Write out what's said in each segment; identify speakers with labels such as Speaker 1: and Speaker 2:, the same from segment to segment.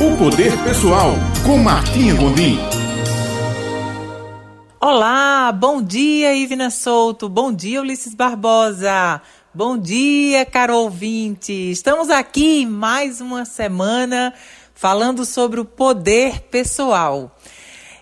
Speaker 1: O Poder Pessoal, com Martinha Gondim.
Speaker 2: Olá, bom dia, Ivina Souto. Bom dia, Ulisses Barbosa. Bom dia, caro ouvinte. Estamos aqui mais uma semana falando sobre o poder pessoal.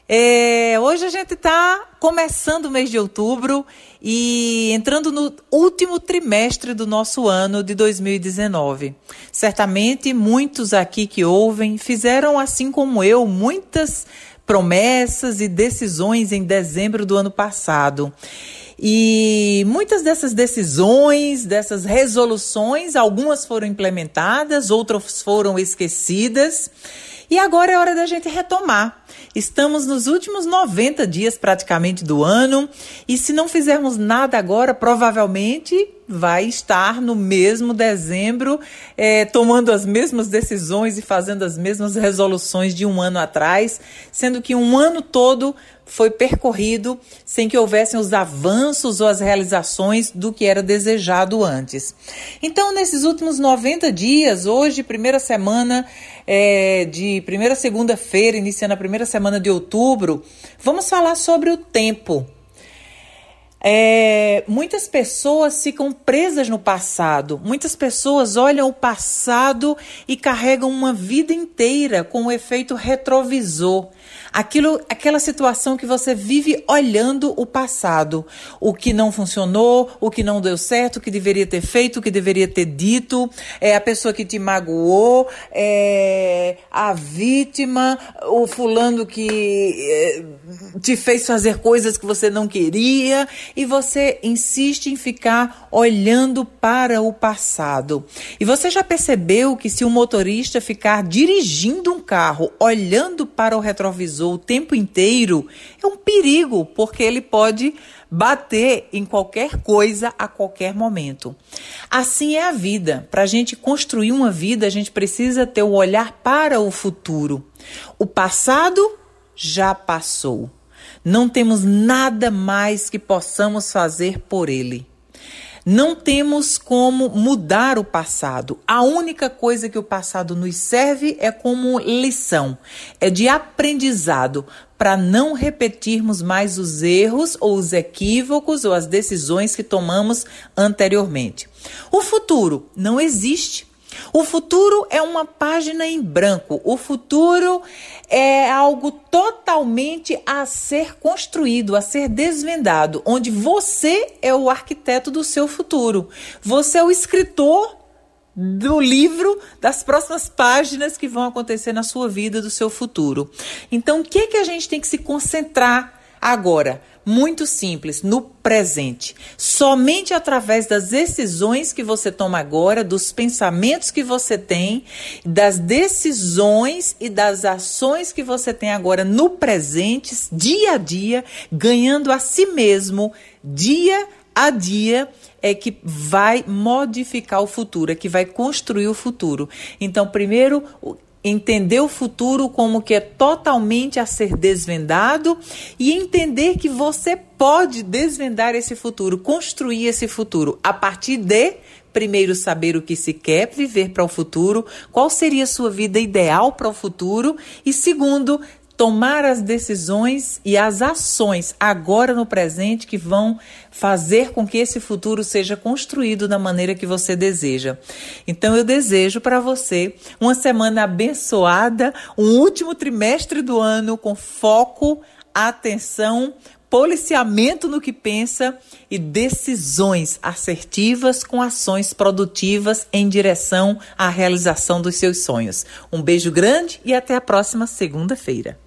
Speaker 2: É, hoje a gente está começando o mês de outubro e entrando no último trimestre do nosso ano de 2019. Certamente muitos aqui que ouvem fizeram, assim como eu, muitas promessas e decisões em dezembro do ano passado. E muitas dessas decisões, dessas resoluções, algumas foram implementadas, outras foram esquecidas. E agora é hora da gente retomar. Estamos nos últimos 90 dias praticamente do ano e se não fizermos nada agora, provavelmente vai estar no mesmo dezembro, é, tomando as mesmas decisões e fazendo as mesmas resoluções de um ano atrás, sendo que um ano todo foi percorrido sem que houvessem os avanços ou as realizações do que era desejado antes. Então, nesses últimos 90 dias, hoje, primeira semana é, de primeira segunda-feira, iniciando a primeira semana de outubro, vamos falar sobre o tempo. É, muitas pessoas ficam presas no passado. Muitas pessoas olham o passado e carregam uma vida inteira com o efeito retrovisor. Aquilo, aquela situação que você vive olhando o passado, o que não funcionou, o que não deu certo, o que deveria ter feito, o que deveria ter dito, é a pessoa que te magoou, é a vítima, o fulano que é, te fez fazer coisas que você não queria. E você insiste em ficar olhando para o passado. E você já percebeu que se o motorista ficar dirigindo um carro olhando para o retrovisor o tempo inteiro, é um perigo, porque ele pode bater em qualquer coisa a qualquer momento. Assim é a vida. Para a gente construir uma vida, a gente precisa ter o um olhar para o futuro. O passado já passou. Não temos nada mais que possamos fazer por ele. Não temos como mudar o passado. A única coisa que o passado nos serve é como lição, é de aprendizado para não repetirmos mais os erros ou os equívocos ou as decisões que tomamos anteriormente. O futuro não existe. O futuro é uma página em branco. O futuro é algo totalmente a ser construído, a ser desvendado, onde você é o arquiteto do seu futuro. Você é o escritor do livro das próximas páginas que vão acontecer na sua vida, do seu futuro. Então, o que é que a gente tem que se concentrar agora? muito simples, no presente. Somente através das decisões que você toma agora, dos pensamentos que você tem, das decisões e das ações que você tem agora no presente, dia a dia, ganhando a si mesmo, dia a dia, é que vai modificar o futuro, é que vai construir o futuro. Então, primeiro, entender o futuro como que é totalmente a ser desvendado e entender que você pode desvendar esse futuro, construir esse futuro a partir de primeiro saber o que se quer viver para o futuro, qual seria a sua vida ideal para o futuro e segundo, tomar as decisões e as ações agora no presente que vão fazer com que esse futuro seja construído da maneira que você deseja. Então eu desejo para você uma semana abençoada, um último trimestre do ano com foco, atenção, policiamento no que pensa e decisões assertivas com ações produtivas em direção à realização dos seus sonhos. Um beijo grande e até a próxima segunda-feira.